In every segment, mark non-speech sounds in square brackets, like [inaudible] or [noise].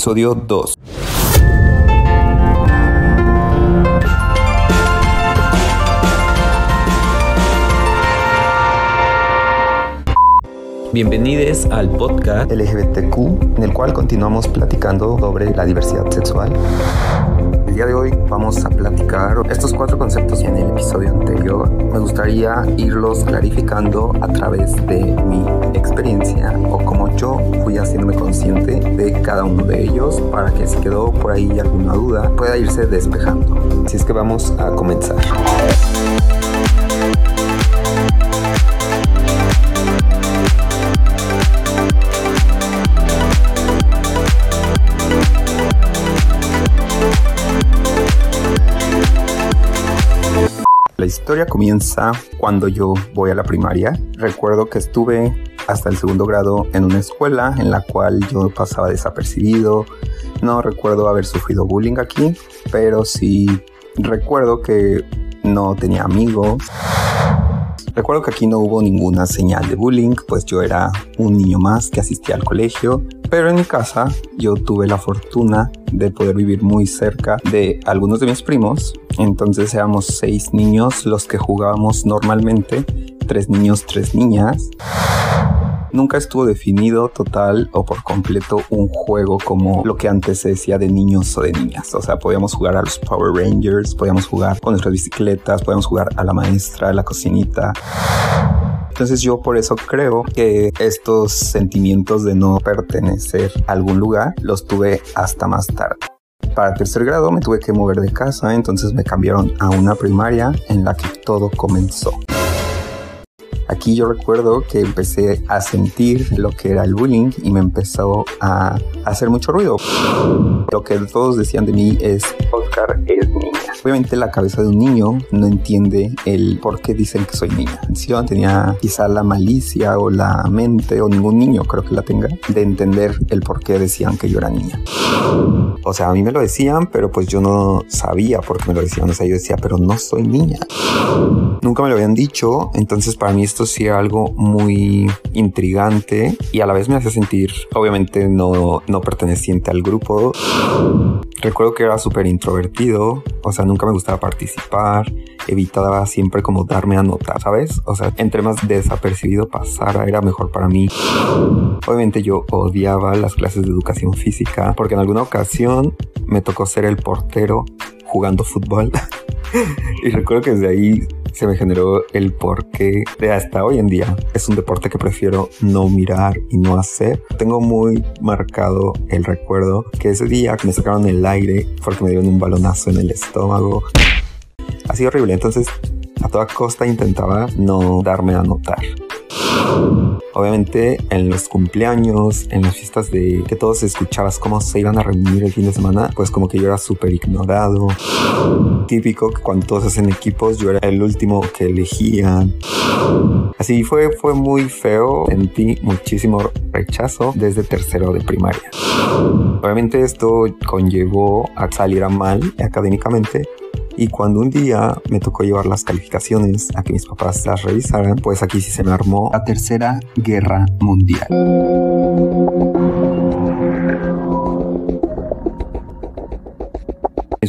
episodio 2. Bienvenidos al podcast LGBTQ, en el cual continuamos platicando sobre la diversidad sexual. Día de hoy vamos a platicar estos cuatro conceptos en el episodio anterior. Me gustaría irlos clarificando a través de mi experiencia o como yo fui haciéndome consciente de cada uno de ellos para que si quedó por ahí alguna duda pueda irse despejando. Así es que vamos a comenzar. La historia comienza cuando yo voy a la primaria. Recuerdo que estuve hasta el segundo grado en una escuela en la cual yo pasaba desapercibido. No recuerdo haber sufrido bullying aquí, pero sí recuerdo que no tenía amigos. Recuerdo que aquí no hubo ninguna señal de bullying, pues yo era un niño más que asistía al colegio, pero en mi casa yo tuve la fortuna de poder vivir muy cerca de algunos de mis primos, entonces éramos seis niños los que jugábamos normalmente, tres niños, tres niñas. Nunca estuvo definido total o por completo un juego como lo que antes se decía de niños o de niñas. O sea, podíamos jugar a los Power Rangers, podíamos jugar con nuestras bicicletas, podíamos jugar a la maestra, a la cocinita. Entonces yo por eso creo que estos sentimientos de no pertenecer a algún lugar los tuve hasta más tarde. Para tercer grado me tuve que mover de casa, entonces me cambiaron a una primaria en la que todo comenzó. Aquí yo recuerdo que empecé a sentir lo que era el bullying y me empezó a hacer mucho ruido. Lo que todos decían de mí es, Oscar es niña. Obviamente la cabeza de un niño no entiende el por qué dicen que soy niña. Yo tenía quizá la malicia o la mente, o ningún niño creo que la tenga, de entender el por qué decían que yo era niña. O sea, a mí me lo decían, pero pues yo no sabía por qué me lo decían. O sea, yo decía, pero no soy niña. Nunca me lo habían dicho, entonces para mí esto sí era algo muy intrigante y a la vez me hacía sentir, obviamente, no, no perteneciente al grupo. Recuerdo que era súper introvertido, o sea, nunca me gustaba participar, evitaba siempre como darme a notar, ¿sabes? O sea, entre más desapercibido pasara, era mejor para mí. Obviamente yo odiaba las clases de educación física, porque en alguna ocasión me tocó ser el portero jugando fútbol. [laughs] y recuerdo que desde ahí se me generó el porqué de hasta hoy en día. Es un deporte que prefiero no mirar y no hacer. Tengo muy marcado el recuerdo que ese día me sacaron el aire porque me dieron un balonazo en el estómago. Ha sido horrible, entonces a toda costa intentaba no darme a notar. Obviamente en los cumpleaños, en las fiestas de que todos escuchabas cómo se iban a reunir el fin de semana, pues como que yo era súper ignorado. Típico que cuando todos hacen equipos yo era el último que elegían. Así fue, fue muy feo. Sentí muchísimo rechazo desde tercero de primaria. Obviamente esto conllevó a salir a mal académicamente y cuando un día me tocó llevar las calificaciones a que mis papás las revisaran, pues aquí sí se me armó la tercera guerra mundial.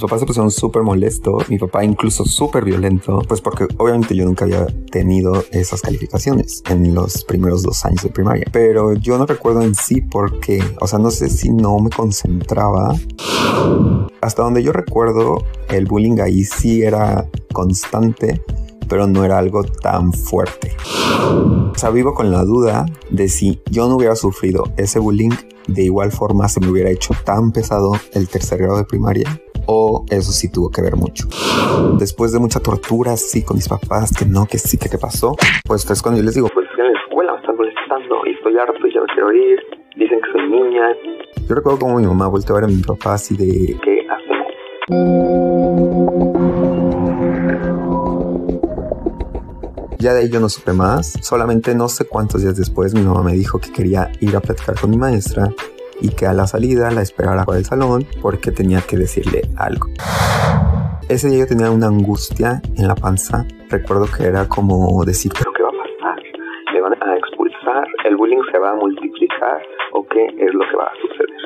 Mis papás se pusieron súper molestos, mi papá incluso súper violento, pues porque obviamente yo nunca había tenido esas calificaciones en los primeros dos años de primaria. Pero yo no recuerdo en sí por qué, o sea, no sé si no me concentraba. Hasta donde yo recuerdo, el bullying ahí sí era constante, pero no era algo tan fuerte. O sea, vivo con la duda de si yo no hubiera sufrido ese bullying, de igual forma se me hubiera hecho tan pesado el tercer grado de primaria o eso sí tuvo que ver mucho. Después de mucha tortura, sí, con mis papás, que no, que sí, que qué pasó, pues es cuando yo les digo, pues en la escuela me están molestando y estoy harto y ya no quiero ir, dicen que soy niña. Yo recuerdo como mi mamá volteó a ver a mi papá así de, ¿qué hacemos? Ya de ahí yo no supe más, solamente no sé cuántos días después mi mamá me dijo que quería ir a platicar con mi maestra y que a la salida la esperara por el salón porque tenía que decirle algo. Ese día yo tenía una angustia en la panza. Recuerdo que era como decir, ¿pero qué va a pasar? ¿Me van a expulsar? ¿El bullying se va a multiplicar? ¿O qué es lo que va a suceder?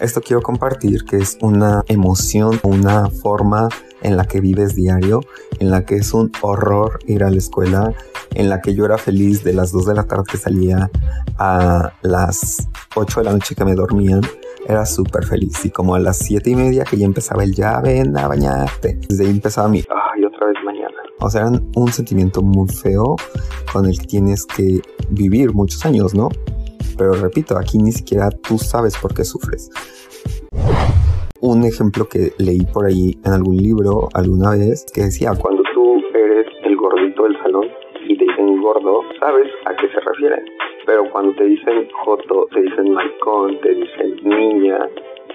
Esto quiero compartir que es una emoción, una forma en la que vives diario, en la que es un horror ir a la escuela, en la que yo era feliz de las 2 de la tarde que salía a las 8 de la noche que me dormían. Era súper feliz y como a las 7 y media que ya empezaba el ya ven a bañarte. Desde ahí empezaba mi, ay, otra vez mañana. O sea, era un sentimiento muy feo con el que tienes que vivir muchos años, ¿no? Pero repito, aquí ni siquiera tú sabes por qué sufres un ejemplo que leí por ahí en algún libro alguna vez que decía, cuando tú eres el gordito del salón y te dicen gordo, sabes a qué se refieren. Pero cuando te dicen joto, te dicen maricón, te dicen niña,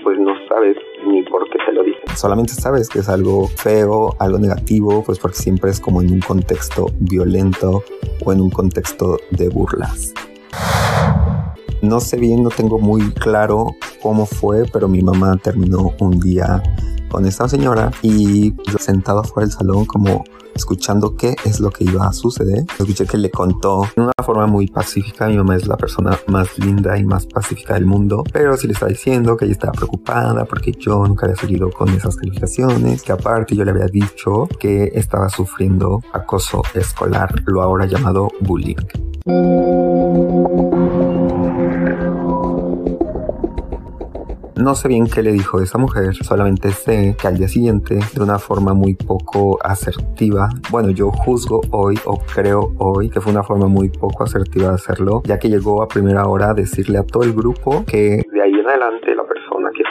pues no sabes ni por qué te lo dicen. Solamente sabes que es algo feo, algo negativo, pues porque siempre es como en un contexto violento o en un contexto de burlas. No sé bien, no tengo muy claro cómo fue, pero mi mamá terminó un día con esta señora y yo sentado fuera del salón como escuchando qué es lo que iba a suceder. Escuché que le contó de una forma muy pacífica. Mi mamá es la persona más linda y más pacífica del mundo, pero sí le estaba diciendo que ella estaba preocupada porque yo nunca había salido con esas calificaciones, que aparte yo le había dicho que estaba sufriendo acoso escolar, lo ahora llamado bullying. No sé bien qué le dijo esa mujer, solamente sé que al día siguiente, de una forma muy poco asertiva, bueno, yo juzgo hoy o creo hoy que fue una forma muy poco asertiva de hacerlo, ya que llegó a primera hora a decirle a todo el grupo que de ahí en adelante la persona que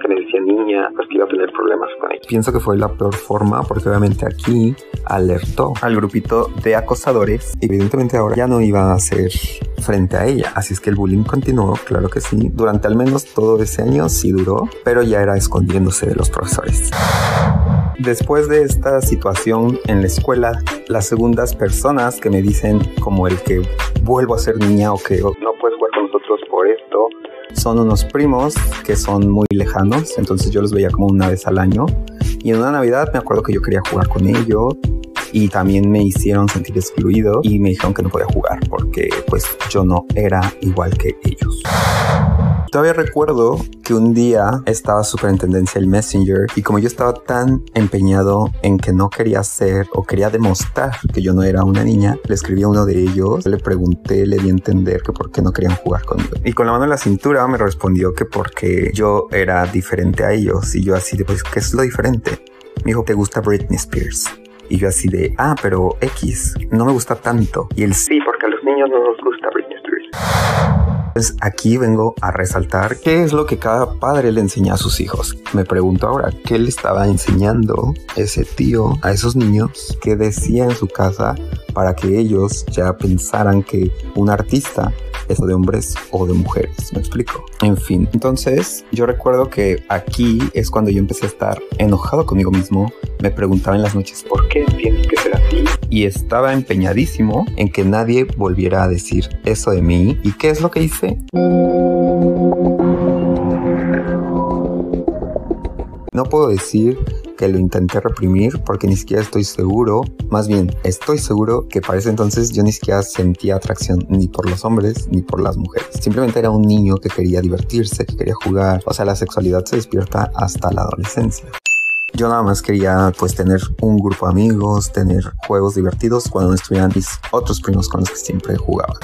que me decía niña, pues que iba a tener problemas con ella. Pienso que fue la peor forma porque obviamente aquí alertó al grupito de acosadores. Evidentemente ahora ya no iba a ser frente a ella. Así es que el bullying continuó, claro que sí. Durante al menos todo ese año sí duró, pero ya era escondiéndose de los profesores. Después de esta situación en la escuela, las segundas personas que me dicen como el que vuelvo a ser niña o que no puedes jugar con nosotros por esto, son unos primos que son muy lejanos, entonces yo los veía como una vez al año. Y en una Navidad me acuerdo que yo quería jugar con ellos y también me hicieron sentir excluido y me dijeron que no podía jugar porque pues yo no era igual que ellos. Todavía recuerdo que un día estaba superintendencia el Messenger y como yo estaba tan empeñado en que no quería ser o quería demostrar que yo no era una niña, le escribí a uno de ellos, le pregunté, le di a entender que por qué no querían jugar conmigo. Y con la mano en la cintura me respondió que porque yo era diferente a ellos y yo así de pues, ¿qué es lo diferente? Me dijo, ¿te gusta Britney Spears? Y yo así de, ah, pero X, no me gusta tanto. Y él sí, porque a los niños no nos gusta Britney Spears. Pues aquí vengo a resaltar qué es lo que cada padre le enseña a sus hijos. Me pregunto ahora, ¿qué le estaba enseñando ese tío a esos niños que decía en su casa para que ellos ya pensaran que un artista es de hombres o de mujeres, me explico. En fin, entonces yo recuerdo que aquí es cuando yo empecé a estar enojado conmigo mismo, me preguntaba en las noches, ¿por qué tienes que ser así? Y estaba empeñadísimo en que nadie volviera a decir eso de mí. ¿Y qué es lo que hice? No puedo decir que lo intenté reprimir porque ni siquiera estoy seguro, más bien estoy seguro que para ese entonces yo ni siquiera sentía atracción ni por los hombres ni por las mujeres. Simplemente era un niño que quería divertirse, que quería jugar, o sea, la sexualidad se despierta hasta la adolescencia. Yo nada más quería pues tener un grupo de amigos, tener juegos divertidos cuando no estuvieran mis otros primos con los que siempre jugaba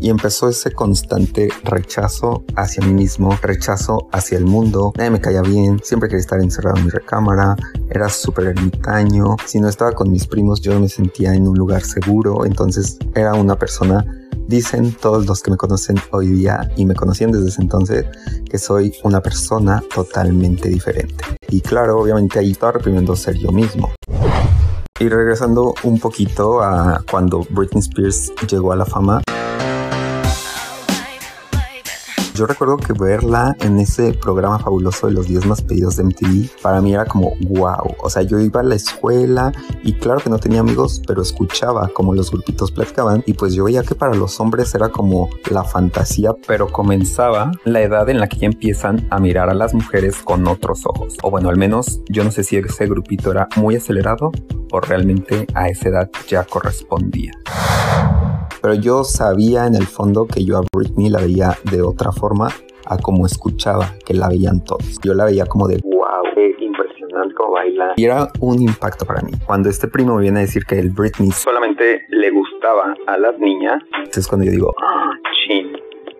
y empezó ese constante rechazo hacia mí mismo, rechazo hacia el mundo. Nadie me caía bien, siempre quería estar encerrado en mi recámara, era súper ermitaño. Si no estaba con mis primos, yo no me sentía en un lugar seguro, entonces era una persona Dicen todos los que me conocen hoy día y me conocían desde ese entonces que soy una persona totalmente diferente. Y claro, obviamente ahí estaba reprimiendo ser yo mismo. Y regresando un poquito a cuando Britney Spears llegó a la fama, yo recuerdo que verla en ese programa fabuloso de los 10 más pedidos de MTV, para mí era como wow. O sea, yo iba a la escuela y claro que no tenía amigos, pero escuchaba como los grupitos platicaban y pues yo veía que para los hombres era como la fantasía, pero comenzaba la edad en la que ya empiezan a mirar a las mujeres con otros ojos. O bueno, al menos yo no sé si ese grupito era muy acelerado o realmente a esa edad ya correspondía pero yo sabía en el fondo que yo a Britney la veía de otra forma a cómo escuchaba que la veían todos. Yo la veía como de wow, qué impresionante cómo baila. Y era un impacto para mí. Cuando este primo me viene a decir que el Britney solamente le gustaba a las niñas, es cuando yo digo, ah, chin,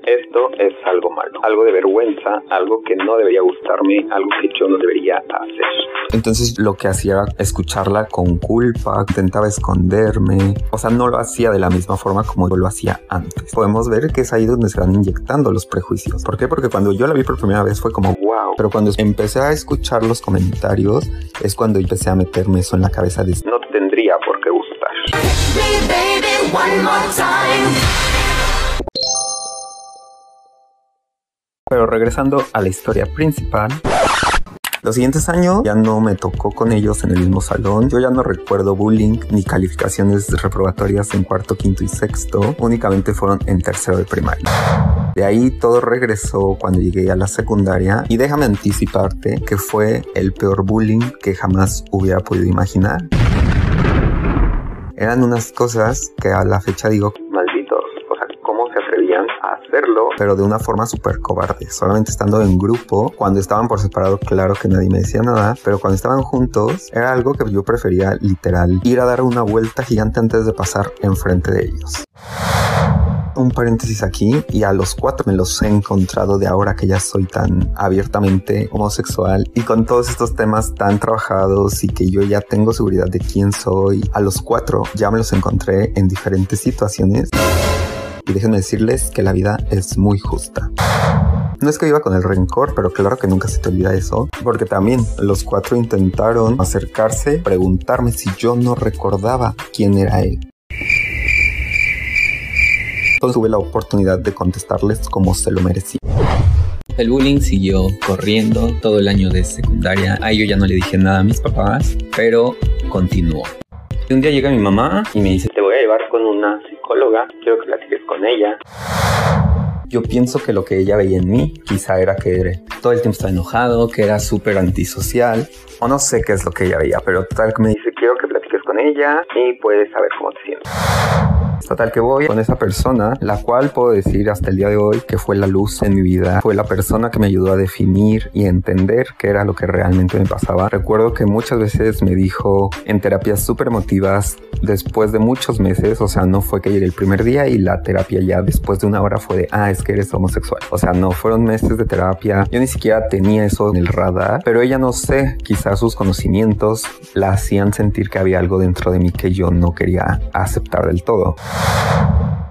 esto es algo malo, algo de vergüenza, algo que no debería gustarme, algo que yo no debería hacer. Entonces lo que hacía era escucharla con culpa, intentaba esconderme, o sea, no lo hacía de la misma forma como yo lo hacía antes. Podemos ver que es ahí donde se van inyectando los prejuicios. ¿Por qué? Porque cuando yo la vi por primera vez fue como wow, pero cuando empecé a escuchar los comentarios es cuando empecé a meterme eso en la cabeza de no tendría por qué gustar. Regresando a la historia principal, los siguientes años ya no me tocó con ellos en el mismo salón. Yo ya no recuerdo bullying ni calificaciones reprobatorias en cuarto, quinto y sexto. Únicamente fueron en tercero de primaria. De ahí todo regresó cuando llegué a la secundaria y déjame anticiparte que fue el peor bullying que jamás hubiera podido imaginar. Eran unas cosas que a la fecha digo, hacerlo, pero de una forma súper cobarde, solamente estando en grupo, cuando estaban por separado, claro que nadie me decía nada, pero cuando estaban juntos, era algo que yo prefería literal ir a dar una vuelta gigante antes de pasar enfrente de ellos un paréntesis aquí y a los cuatro me los he encontrado de ahora que ya soy tan abiertamente homosexual y con todos estos temas tan trabajados y que yo ya tengo seguridad de quién soy. A los cuatro ya me los encontré en diferentes situaciones y déjenme decirles que la vida es muy justa. No es que iba con el rencor, pero claro que nunca se te olvida eso, porque también los cuatro intentaron acercarse, preguntarme si yo no recordaba quién era él. Entonces tuve la oportunidad de contestarles como se lo merecía. El bullying siguió corriendo todo el año de secundaria. A yo ya no le dije nada a mis papás, pero continuó. Un día llega mi mamá y me dice, te voy llevar con una psicóloga, quiero que platiques con ella. Yo pienso que lo que ella veía en mí quizá era que todo el tiempo estaba enojado, que era súper antisocial, o no sé qué es lo que ella veía, pero tal que me dice, quiero que platiques con ella y puedes saber cómo te sientes. Total que voy con esa persona, la cual puedo decir hasta el día de hoy que fue la luz en mi vida, fue la persona que me ayudó a definir y entender qué era lo que realmente me pasaba. Recuerdo que muchas veces me dijo en terapias súper emotivas, después de muchos meses, o sea, no fue que llegué el primer día y la terapia ya después de una hora fue de, ah, es que eres homosexual. O sea, no, fueron meses de terapia, yo ni siquiera tenía eso en el radar, pero ella no sé, quizás sus conocimientos la hacían sentir que había algo dentro de mí que yo no quería aceptar del todo.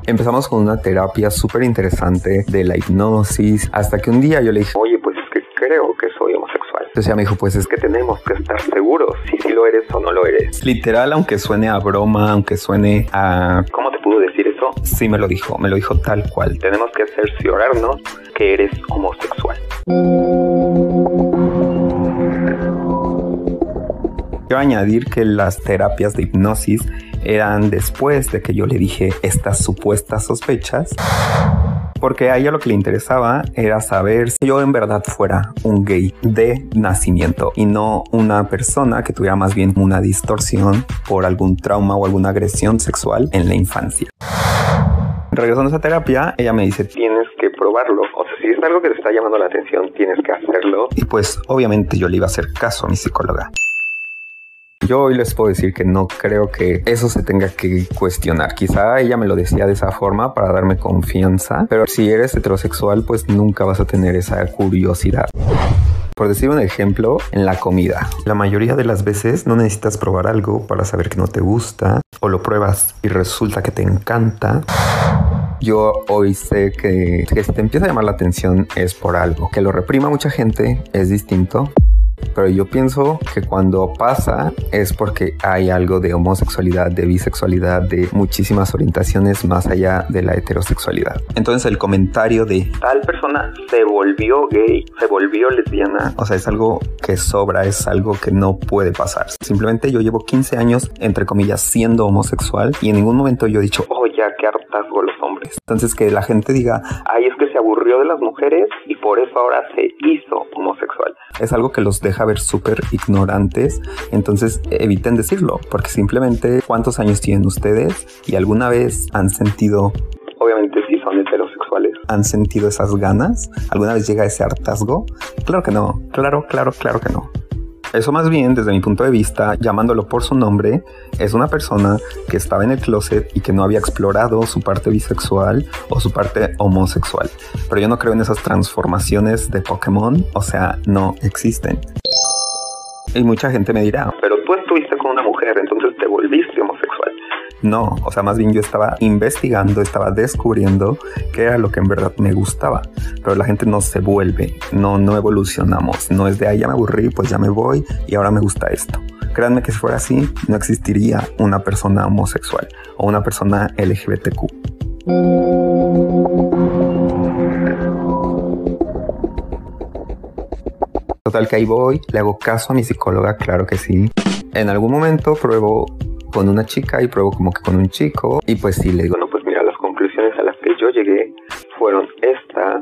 Empezamos con una terapia súper interesante de la hipnosis, hasta que un día yo le dije, oye, pues es que creo que soy homosexual. Entonces ella me dijo, pues es que tenemos que estar seguros si sí lo eres o no lo eres. Literal, aunque suene a broma, aunque suene a... ¿Cómo te pudo decir eso? Sí me lo dijo, me lo dijo tal cual. Tenemos que cerciorarnos que eres homosexual. Quiero añadir que las terapias de hipnosis eran después de que yo le dije estas supuestas sospechas. Porque a ella lo que le interesaba era saber si yo en verdad fuera un gay de nacimiento y no una persona que tuviera más bien una distorsión por algún trauma o alguna agresión sexual en la infancia. Regresando a esa terapia, ella me dice, tienes que probarlo. O sea, si es algo que te está llamando la atención, tienes que hacerlo. Y pues obviamente yo le iba a hacer caso a mi psicóloga. Yo hoy les puedo decir que no creo que eso se tenga que cuestionar. Quizá ella me lo decía de esa forma para darme confianza, pero si eres heterosexual pues nunca vas a tener esa curiosidad. Por decir un ejemplo, en la comida. La mayoría de las veces no necesitas probar algo para saber que no te gusta o lo pruebas y resulta que te encanta. Yo hoy sé que, que si te empieza a llamar la atención es por algo. Que lo reprima mucha gente es distinto, pero yo pienso que cuando pasa es porque hay algo de homosexualidad, de bisexualidad, de muchísimas orientaciones más allá de la heterosexualidad. Entonces el comentario de tal persona se volvió gay, se volvió lesbiana, o sea, es algo que sobra, es algo que no puede pasar. Simplemente yo llevo 15 años, entre comillas, siendo homosexual y en ningún momento yo he dicho, oh, ya, qué hartazgo los hombres. Entonces que la gente diga, ay, es que se aburrió de las mujeres y por eso ahora se hizo homosexual. Es algo que los deja ver súper ignorantes, entonces eviten decirlo, porque simplemente cuántos años tienen ustedes y alguna vez han sentido, obviamente si son heterosexuales, han sentido esas ganas? ¿Alguna vez llega ese hartazgo? Claro que no, claro, claro, claro que no. Eso más bien, desde mi punto de vista, llamándolo por su nombre, es una persona que estaba en el closet y que no había explorado su parte bisexual o su parte homosexual. Pero yo no creo en esas transformaciones de Pokémon, o sea, no existen. Y mucha gente me dirá, pero tú estuviste con una mujer, entonces te volviste homosexual. No, o sea, más bien yo estaba investigando, estaba descubriendo qué era lo que en verdad me gustaba. Pero la gente no se vuelve, no, no evolucionamos. No es de ahí ya me aburrí, pues ya me voy y ahora me gusta esto. Créanme que si fuera así, no existiría una persona homosexual o una persona LGBTQ. Total que ahí voy, le hago caso a mi psicóloga, claro que sí. En algún momento pruebo con una chica y pruebo como que con un chico. Y pues sí, le digo, no, pues mira, las conclusiones a las que yo llegué fueron estas.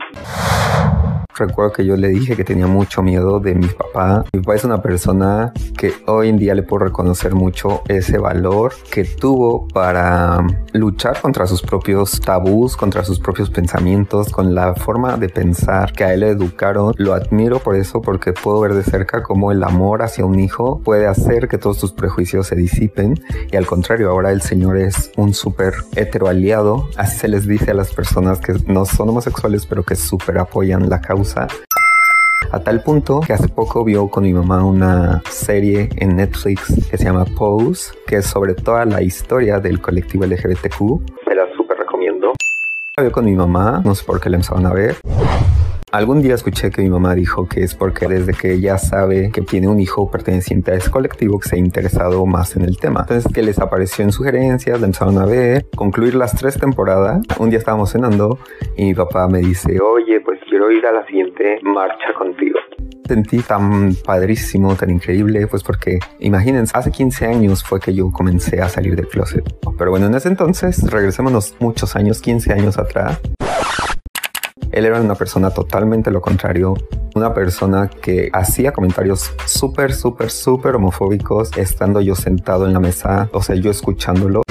Recuerdo que yo le dije que tenía mucho miedo de mi papá. Mi papá es una persona que hoy en día le puedo reconocer mucho ese valor que tuvo para luchar contra sus propios tabús, contra sus propios pensamientos, con la forma de pensar que a él le educaron. Lo admiro por eso porque puedo ver de cerca cómo el amor hacia un hijo puede hacer que todos tus prejuicios se disipen y al contrario, ahora el señor es un súper hetero aliado. Así se les dice a las personas que no son homosexuales pero que súper apoyan la causa a tal punto que hace poco vio con mi mamá una serie en Netflix que se llama Pose, que es sobre toda la historia del colectivo LGBTQ. Me la súper recomiendo. La vio con mi mamá, no sé por qué la empezaron a ver. Algún día escuché que mi mamá dijo que es porque desde que ella sabe que tiene un hijo perteneciente a ese colectivo que se ha interesado más en el tema. Entonces que les apareció en sugerencias, la empezaron a ver, concluir las tres temporadas. Un día estábamos cenando y mi papá me dice, oye, pues quiero ir a la siguiente marcha contigo sentí tan padrísimo, tan increíble, pues porque imagínense, hace 15 años fue que yo comencé a salir del closet. Pero bueno, en ese entonces, regresémonos muchos años, 15 años atrás, él era una persona totalmente lo contrario, una persona que hacía comentarios súper, súper, súper homofóbicos estando yo sentado en la mesa, o sea, yo escuchándolo.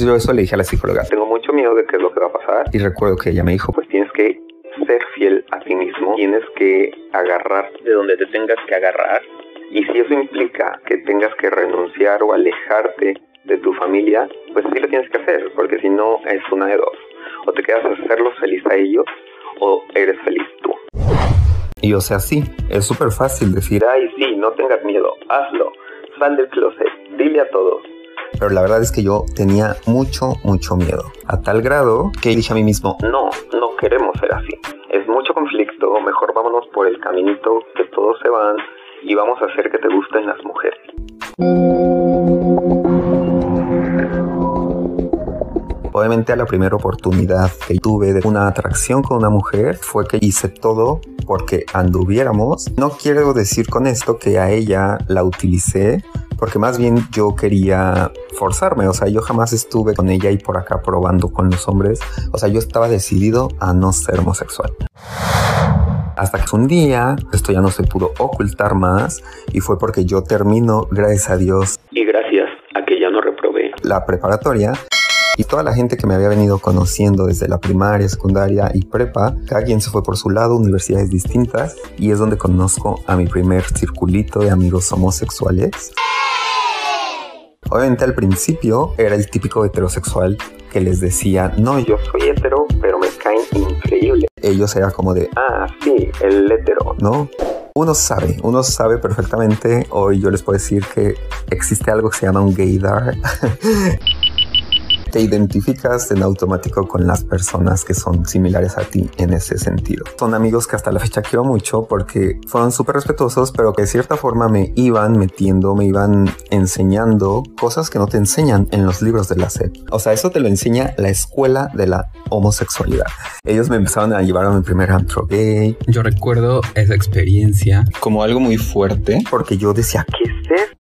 Yo eso le dije a la psicóloga, tengo mucho miedo de qué es lo que va a pasar. Y recuerdo que ella me dijo, pues tienes que ser fiel a ti mismo, tienes que agarrar de donde te tengas que agarrar. Y si eso implica que tengas que renunciar o alejarte de tu familia, pues sí lo tienes que hacer, porque si no es una de dos. O te quedas a hacerlos feliz a ellos o eres feliz tú. Y o sea, sí, es súper fácil decir, ay, sí, no tengas miedo, hazlo, sal del closet, dile a todos. Pero la verdad es que yo tenía mucho, mucho miedo. A tal grado que dije a mí mismo, no, no queremos ser así. Es mucho conflicto, mejor vámonos por el caminito que todos se van y vamos a hacer que te gusten las mujeres. Obviamente a la primera oportunidad que tuve de una atracción con una mujer fue que hice todo porque anduviéramos. No quiero decir con esto que a ella la utilicé porque más bien yo quería forzarme, o sea, yo jamás estuve con ella y por acá probando con los hombres, o sea, yo estaba decidido a no ser homosexual. Hasta que un día esto ya no se pudo ocultar más y fue porque yo termino, gracias a Dios. Y gracias a que ya no reprobé. La preparatoria y toda la gente que me había venido conociendo desde la primaria, secundaria y prepa, cada quien se fue por su lado, universidades distintas, y es donde conozco a mi primer circulito de amigos homosexuales. Obviamente al principio era el típico heterosexual que les decía, no, yo soy hetero, pero me caen increíble. Ellos era como de, ah, sí, el hetero, ¿no? Uno sabe, uno sabe perfectamente, hoy yo les puedo decir que existe algo que se llama un gaydar. [laughs] te identificas en automático con las personas que son similares a ti en ese sentido. Son amigos que hasta la fecha quiero mucho porque fueron súper respetuosos, pero que de cierta forma me iban metiendo, me iban enseñando cosas que no te enseñan en los libros de la SEP. O sea, eso te lo enseña la escuela de la homosexualidad. Ellos me empezaron a llevar a mi primer antro gay. Yo recuerdo esa experiencia como algo muy fuerte porque yo decía, ¿qué es esto?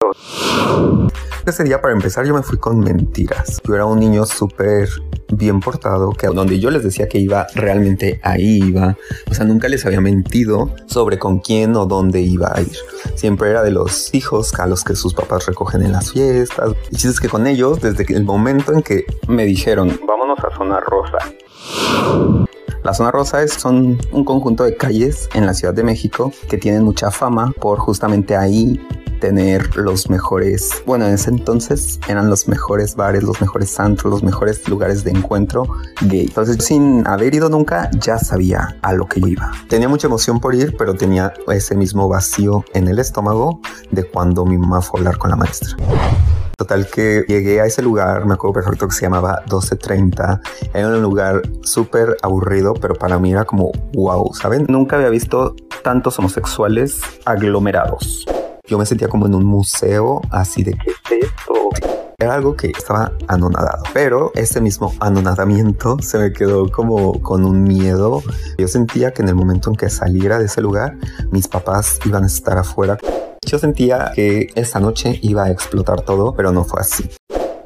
Ese día para empezar yo me fui con mentiras. Yo era un niño súper bien portado, que donde yo les decía que iba, realmente ahí iba. O sea, nunca les había mentido sobre con quién o dónde iba a ir. Siempre era de los hijos a los que sus papás recogen en las fiestas. Y es que con ellos, desde el momento en que me dijeron, vámonos a zona rosa, La zona rosa es, un conjunto de calles en la Ciudad de México que tienen mucha fama por justamente ahí tener los mejores, bueno, en ese entonces eran los mejores bares, los mejores santos, los mejores lugares de encuentro gay. Entonces, sin haber ido nunca, ya sabía a lo que yo iba. Tenía mucha emoción por ir, pero tenía ese mismo vacío en el estómago de cuando mi mamá fue a hablar con la maestra. Total que llegué a ese lugar, me acuerdo perfecto que se llamaba 1230. Era un lugar súper aburrido, pero para mí era como wow, ¿saben? Nunca había visto tantos homosexuales aglomerados. Yo me sentía como en un museo, así de qué es esto. Era algo que estaba anonadado, pero ese mismo anonadamiento [laughs] se me quedó como con un miedo. Yo sentía que en el momento en que saliera de ese lugar, mis papás iban a estar afuera yo sentía que esa noche iba a explotar todo, pero no fue así.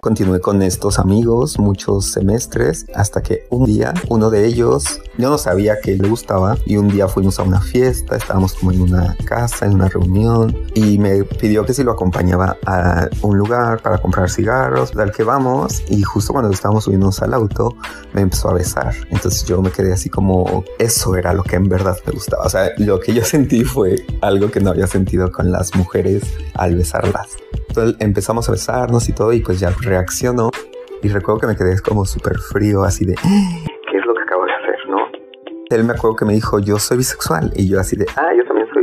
Continué con estos amigos muchos semestres hasta que un día uno de ellos, yo no sabía que le gustaba y un día fuimos a una fiesta, estábamos como en una casa, en una reunión y me pidió que si lo acompañaba a un lugar para comprar cigarros, tal que vamos y justo cuando estábamos subiendo al auto me empezó a besar. Entonces yo me quedé así como eso era lo que en verdad me gustaba. O sea, lo que yo sentí fue algo que no había sentido con las mujeres al besarlas. Entonces empezamos a besarnos y todo y pues ya reaccionó y recuerdo que me quedé como súper frío así de Él me acuerdo que me dijo yo soy bisexual y yo así de ah yo también soy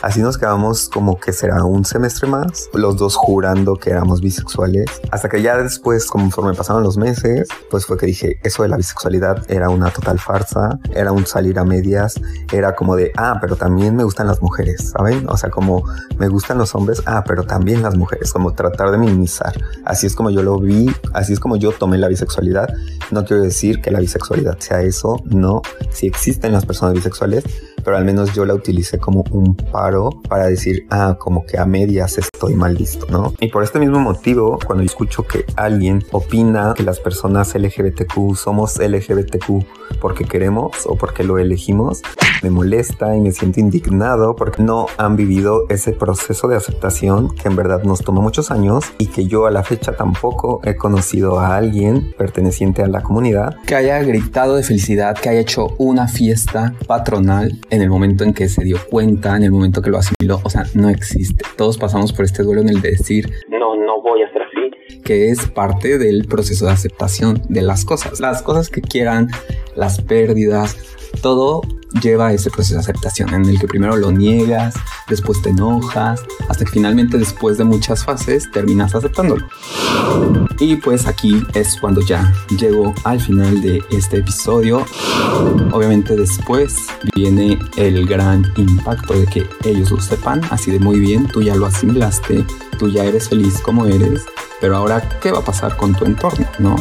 Así nos quedamos como que será un semestre más, los dos jurando que éramos bisexuales, hasta que ya después, conforme pasaron los meses, pues fue que dije, eso de la bisexualidad era una total farsa, era un salir a medias, era como de, ah, pero también me gustan las mujeres, ¿saben? O sea, como me gustan los hombres, ah, pero también las mujeres, como tratar de minimizar. Así es como yo lo vi, así es como yo tomé la bisexualidad. No quiero decir que la bisexualidad sea eso, no, si existen las personas bisexuales, pero al menos yo la utilicé como un paro para decir, ah, como que a medias estoy mal visto, ¿no? Y por este mismo motivo, cuando escucho que alguien opina que las personas LGBTQ somos LGBTQ porque queremos o porque lo elegimos, me molesta y me siento indignado porque no han vivido ese proceso de aceptación que en verdad nos tomó muchos años y que yo a la fecha tampoco he conocido a alguien perteneciente a la comunidad que haya gritado de felicidad, que haya hecho una fiesta patronal en el momento en que se dio cuenta, en el momento que lo asimiló. O sea, no existe. Todos pasamos por este duelo en el de decir, no, no voy a ser así. Que es parte del proceso de aceptación de las cosas. Las cosas que quieran, las pérdidas, todo lleva ese proceso de aceptación en el que primero lo niegas, después te enojas, hasta que finalmente después de muchas fases terminas aceptándolo. Y pues aquí es cuando ya llego al final de este episodio. Obviamente después viene el gran impacto de que ellos lo sepan, así de muy bien, tú ya lo asimilaste, tú ya eres feliz como eres, pero ahora, ¿qué va a pasar con tu entorno? ¿No?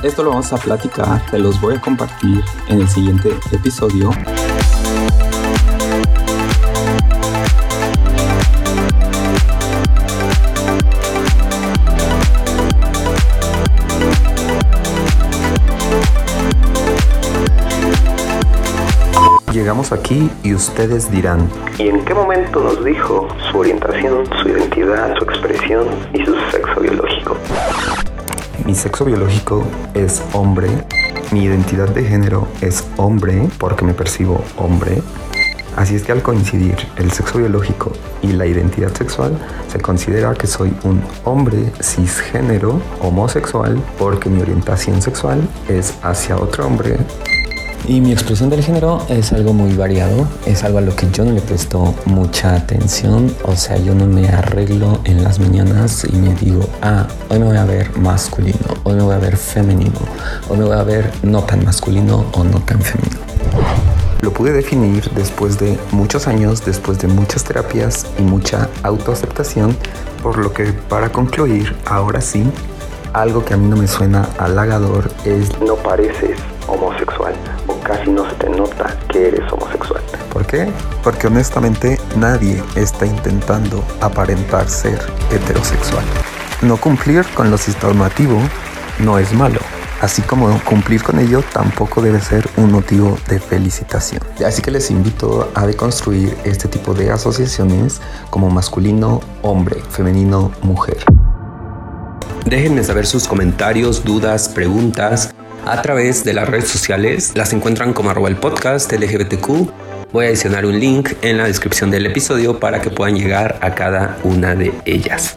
Esto lo vamos a platicar, te los voy a compartir en el siguiente episodio. Llegamos aquí y ustedes dirán, ¿y en qué momento nos dijo su orientación, su identidad, su expresión y su sexo biológico? Mi sexo biológico es hombre. Mi identidad de género es hombre porque me percibo hombre. Así es que al coincidir el sexo biológico y la identidad sexual, se considera que soy un hombre cisgénero homosexual porque mi orientación sexual es hacia otro hombre y mi expresión del género es algo muy variado, es algo a lo que yo no le presto mucha atención, o sea, yo no me arreglo en las mañanas y me digo, ah, hoy me voy a ver masculino, hoy me voy a ver femenino, hoy me voy a ver no tan masculino o no tan femenino. Lo pude definir después de muchos años, después de muchas terapias y mucha autoaceptación, por lo que para concluir, ahora sí, algo que a mí no me suena halagador es no pareces homosexual o casi no se te nota que eres homosexual. ¿Por qué? Porque honestamente nadie está intentando aparentar ser heterosexual. No cumplir con lo normativo no es malo. Así como cumplir con ello tampoco debe ser un motivo de felicitación. Así que les invito a deconstruir este tipo de asociaciones como masculino, hombre, femenino, mujer. Déjenme saber sus comentarios, dudas, preguntas a través de las redes sociales. Las encuentran como arroba el podcast LGBTQ. Voy a adicionar un link en la descripción del episodio para que puedan llegar a cada una de ellas.